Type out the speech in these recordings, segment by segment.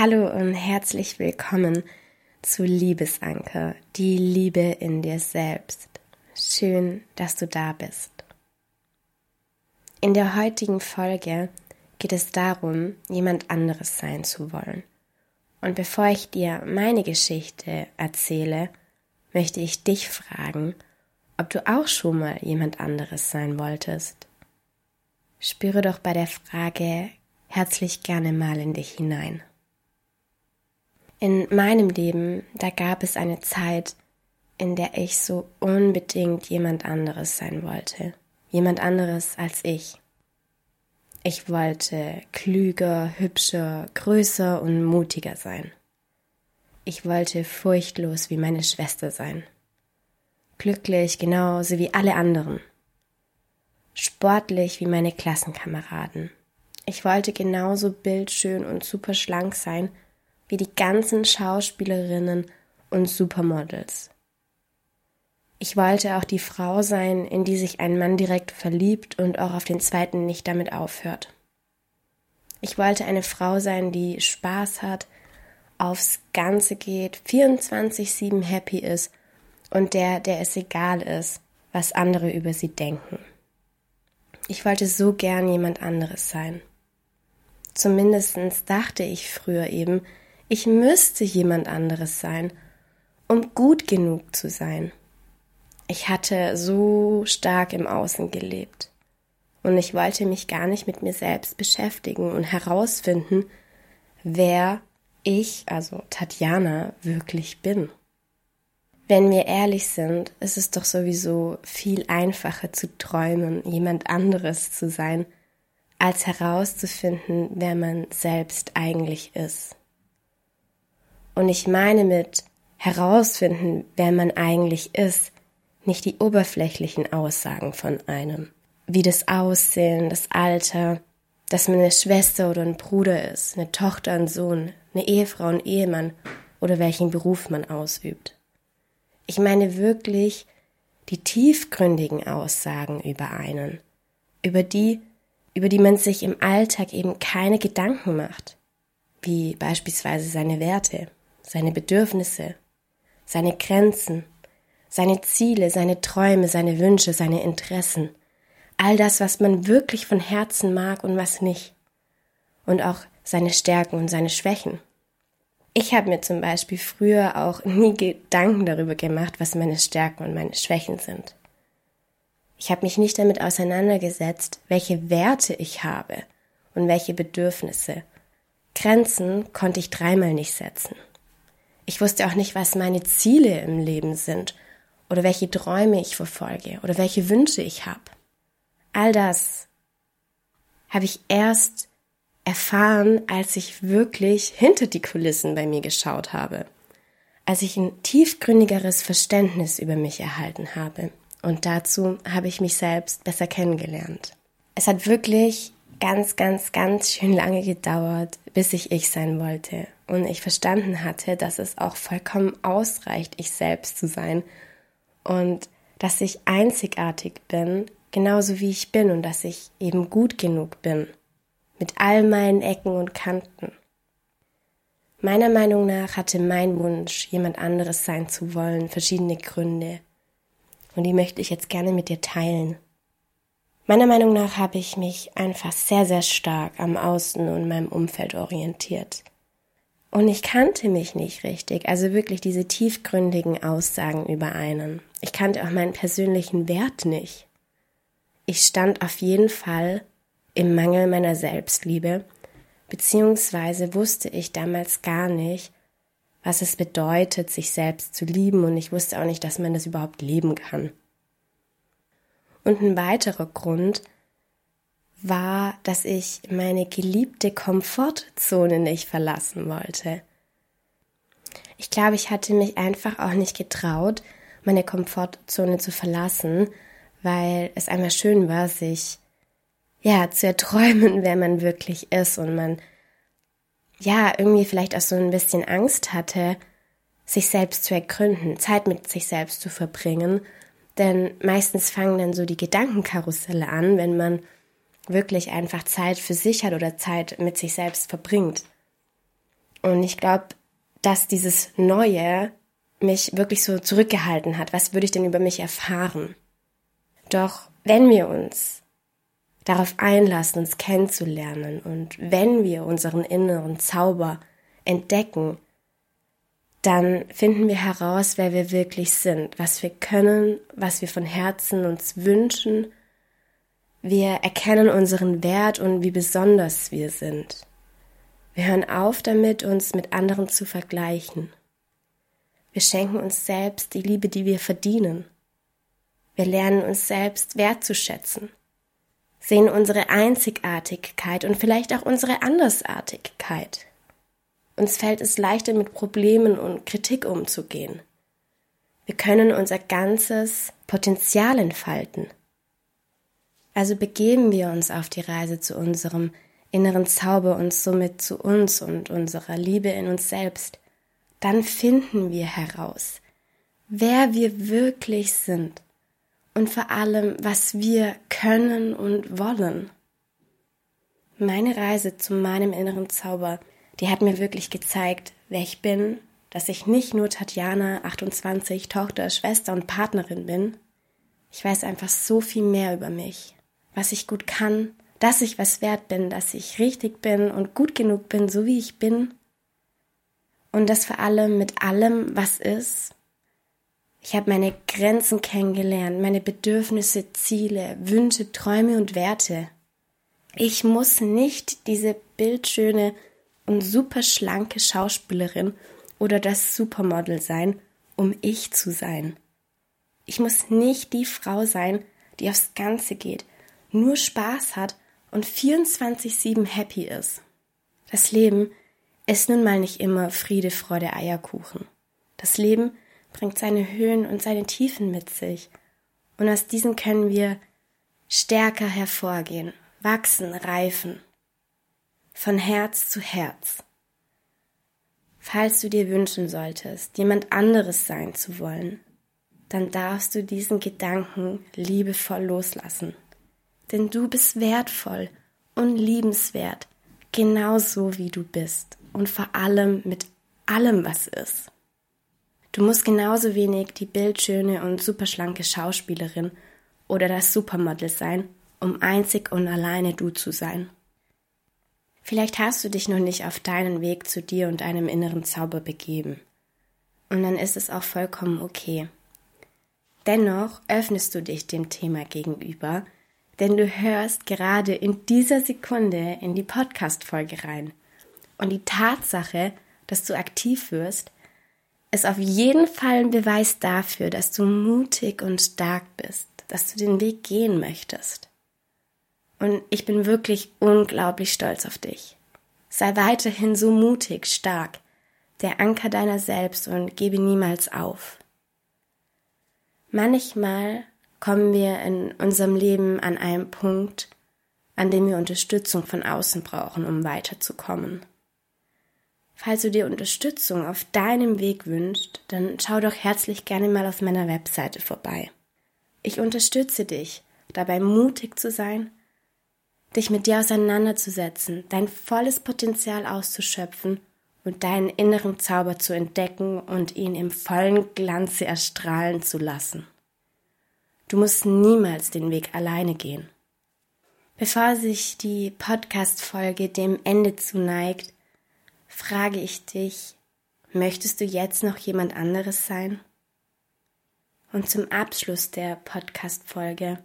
Hallo und herzlich willkommen zu Liebesanker, die Liebe in dir selbst. Schön, dass du da bist. In der heutigen Folge geht es darum, jemand anderes sein zu wollen. Und bevor ich dir meine Geschichte erzähle, möchte ich dich fragen, ob du auch schon mal jemand anderes sein wolltest. Spüre doch bei der Frage herzlich gerne mal in dich hinein. In meinem Leben, da gab es eine Zeit, in der ich so unbedingt jemand anderes sein wollte. Jemand anderes als ich. Ich wollte klüger, hübscher, größer und mutiger sein. Ich wollte furchtlos wie meine Schwester sein. Glücklich genauso wie alle anderen. Sportlich wie meine Klassenkameraden. Ich wollte genauso bildschön und super schlank sein wie die ganzen Schauspielerinnen und Supermodels. Ich wollte auch die Frau sein, in die sich ein Mann direkt verliebt und auch auf den zweiten nicht damit aufhört. Ich wollte eine Frau sein, die Spaß hat, aufs Ganze geht, 24-7 happy ist und der, der es egal ist, was andere über sie denken. Ich wollte so gern jemand anderes sein. Zumindestens dachte ich früher eben, ich müsste jemand anderes sein, um gut genug zu sein. Ich hatte so stark im Außen gelebt. Und ich wollte mich gar nicht mit mir selbst beschäftigen und herausfinden, wer ich, also Tatjana, wirklich bin. Wenn wir ehrlich sind, ist es doch sowieso viel einfacher zu träumen, jemand anderes zu sein, als herauszufinden, wer man selbst eigentlich ist. Und ich meine mit herausfinden, wer man eigentlich ist, nicht die oberflächlichen Aussagen von einem, wie das Aussehen, das Alter, dass man eine Schwester oder ein Bruder ist, eine Tochter, ein Sohn, eine Ehefrau, ein Ehemann oder welchen Beruf man ausübt. Ich meine wirklich die tiefgründigen Aussagen über einen, über die, über die man sich im Alltag eben keine Gedanken macht, wie beispielsweise seine Werte seine Bedürfnisse, seine Grenzen, seine Ziele, seine Träume, seine Wünsche, seine Interessen, all das, was man wirklich von Herzen mag und was nicht, und auch seine Stärken und seine Schwächen. Ich habe mir zum Beispiel früher auch nie Gedanken darüber gemacht, was meine Stärken und meine Schwächen sind. Ich habe mich nicht damit auseinandergesetzt, welche Werte ich habe und welche Bedürfnisse. Grenzen konnte ich dreimal nicht setzen. Ich wusste auch nicht, was meine Ziele im Leben sind oder welche Träume ich verfolge oder welche Wünsche ich habe. All das habe ich erst erfahren, als ich wirklich hinter die Kulissen bei mir geschaut habe, als ich ein tiefgründigeres Verständnis über mich erhalten habe. Und dazu habe ich mich selbst besser kennengelernt. Es hat wirklich ganz, ganz, ganz schön lange gedauert, bis ich ich sein wollte und ich verstanden hatte, dass es auch vollkommen ausreicht, ich selbst zu sein und dass ich einzigartig bin, genauso wie ich bin und dass ich eben gut genug bin, mit all meinen Ecken und Kanten. Meiner Meinung nach hatte mein Wunsch, jemand anderes sein zu wollen, verschiedene Gründe. Und die möchte ich jetzt gerne mit dir teilen. Meiner Meinung nach habe ich mich einfach sehr, sehr stark am Außen und meinem Umfeld orientiert. Und ich kannte mich nicht richtig, also wirklich diese tiefgründigen Aussagen über einen. Ich kannte auch meinen persönlichen Wert nicht. Ich stand auf jeden Fall im Mangel meiner Selbstliebe, beziehungsweise wusste ich damals gar nicht, was es bedeutet, sich selbst zu lieben, und ich wusste auch nicht, dass man das überhaupt leben kann. Und ein weiterer Grund war, dass ich meine geliebte Komfortzone nicht verlassen wollte. Ich glaube, ich hatte mich einfach auch nicht getraut, meine Komfortzone zu verlassen, weil es einmal schön war, sich ja zu erträumen, wer man wirklich ist und man ja irgendwie vielleicht auch so ein bisschen Angst hatte, sich selbst zu ergründen, Zeit mit sich selbst zu verbringen. Denn meistens fangen dann so die Gedankenkarusselle an, wenn man wirklich einfach Zeit für sich hat oder Zeit mit sich selbst verbringt. Und ich glaube, dass dieses Neue mich wirklich so zurückgehalten hat. Was würde ich denn über mich erfahren? Doch wenn wir uns darauf einlassen, uns kennenzulernen und wenn wir unseren inneren Zauber entdecken, dann finden wir heraus, wer wir wirklich sind, was wir können, was wir von Herzen uns wünschen. Wir erkennen unseren Wert und wie besonders wir sind. Wir hören auf damit, uns mit anderen zu vergleichen. Wir schenken uns selbst die Liebe, die wir verdienen. Wir lernen uns selbst wertzuschätzen, sehen unsere Einzigartigkeit und vielleicht auch unsere Andersartigkeit. Uns fällt es leichter, mit Problemen und Kritik umzugehen. Wir können unser ganzes Potenzial entfalten. Also begeben wir uns auf die Reise zu unserem inneren Zauber und somit zu uns und unserer Liebe in uns selbst, dann finden wir heraus, wer wir wirklich sind und vor allem, was wir können und wollen. Meine Reise zu meinem inneren Zauber, die hat mir wirklich gezeigt, wer ich bin, dass ich nicht nur Tatjana, 28, Tochter, Schwester und Partnerin bin. Ich weiß einfach so viel mehr über mich, was ich gut kann, dass ich was wert bin, dass ich richtig bin und gut genug bin, so wie ich bin. Und das vor allem mit allem, was ist. Ich habe meine Grenzen kennengelernt, meine Bedürfnisse, Ziele, Wünsche, Träume und Werte. Ich muss nicht diese bildschöne und super schlanke Schauspielerin oder das Supermodel sein, um ich zu sein. Ich muss nicht die Frau sein, die aufs Ganze geht, nur Spaß hat und 24-7 happy ist. Das Leben ist nun mal nicht immer Friede, Freude, Eierkuchen. Das Leben bringt seine Höhen und seine Tiefen mit sich. Und aus diesen können wir stärker hervorgehen, wachsen, reifen. Von Herz zu Herz. Falls du dir wünschen solltest, jemand anderes sein zu wollen, dann darfst du diesen Gedanken liebevoll loslassen denn du bist wertvoll und liebenswert, genauso wie du bist und vor allem mit allem, was ist. Du musst genauso wenig die bildschöne und superschlanke Schauspielerin oder das Supermodel sein, um einzig und alleine du zu sein. Vielleicht hast du dich noch nicht auf deinen Weg zu dir und deinem inneren Zauber begeben. Und dann ist es auch vollkommen okay. Dennoch öffnest du dich dem Thema gegenüber denn du hörst gerade in dieser Sekunde in die Podcast-Folge rein. Und die Tatsache, dass du aktiv wirst, ist auf jeden Fall ein Beweis dafür, dass du mutig und stark bist, dass du den Weg gehen möchtest. Und ich bin wirklich unglaublich stolz auf dich. Sei weiterhin so mutig, stark, der Anker deiner selbst und gebe niemals auf. Manchmal kommen wir in unserem Leben an einen Punkt, an dem wir Unterstützung von außen brauchen, um weiterzukommen. Falls du dir Unterstützung auf deinem Weg wünschst, dann schau doch herzlich gerne mal auf meiner Webseite vorbei. Ich unterstütze dich, dabei mutig zu sein, dich mit dir auseinanderzusetzen, dein volles Potenzial auszuschöpfen und deinen inneren Zauber zu entdecken und ihn im vollen Glanze erstrahlen zu lassen. Du musst niemals den Weg alleine gehen. Bevor sich die Podcast-Folge dem Ende zuneigt, frage ich dich, möchtest du jetzt noch jemand anderes sein? Und zum Abschluss der Podcast-Folge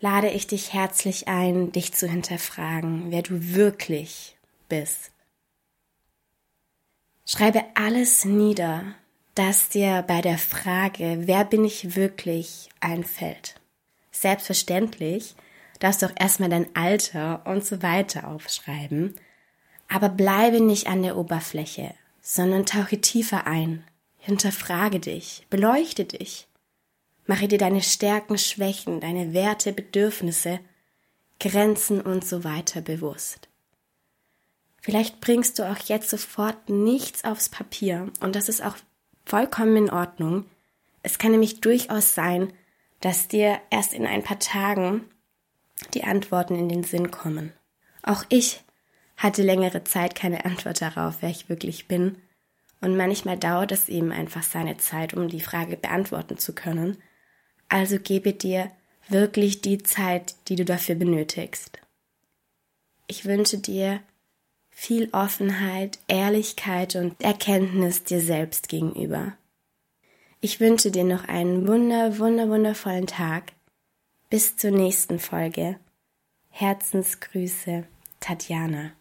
lade ich dich herzlich ein, dich zu hinterfragen, wer du wirklich bist. Schreibe alles nieder, das dir bei der Frage, wer bin ich wirklich, einfällt. Selbstverständlich darfst du auch erstmal dein Alter und so weiter aufschreiben, aber bleibe nicht an der Oberfläche, sondern tauche tiefer ein, hinterfrage dich, beleuchte dich, mache dir deine Stärken, Schwächen, deine Werte, Bedürfnisse, Grenzen und so weiter bewusst. Vielleicht bringst du auch jetzt sofort nichts aufs Papier und das ist auch vollkommen in Ordnung. Es kann nämlich durchaus sein, dass dir erst in ein paar Tagen die Antworten in den Sinn kommen. Auch ich hatte längere Zeit keine Antwort darauf, wer ich wirklich bin. Und manchmal dauert es eben einfach seine Zeit, um die Frage beantworten zu können. Also gebe dir wirklich die Zeit, die du dafür benötigst. Ich wünsche dir viel Offenheit, Ehrlichkeit und Erkenntnis dir selbst gegenüber. Ich wünsche dir noch einen wunder, wunder, wundervollen Tag. Bis zur nächsten Folge. Herzensgrüße, Tatjana.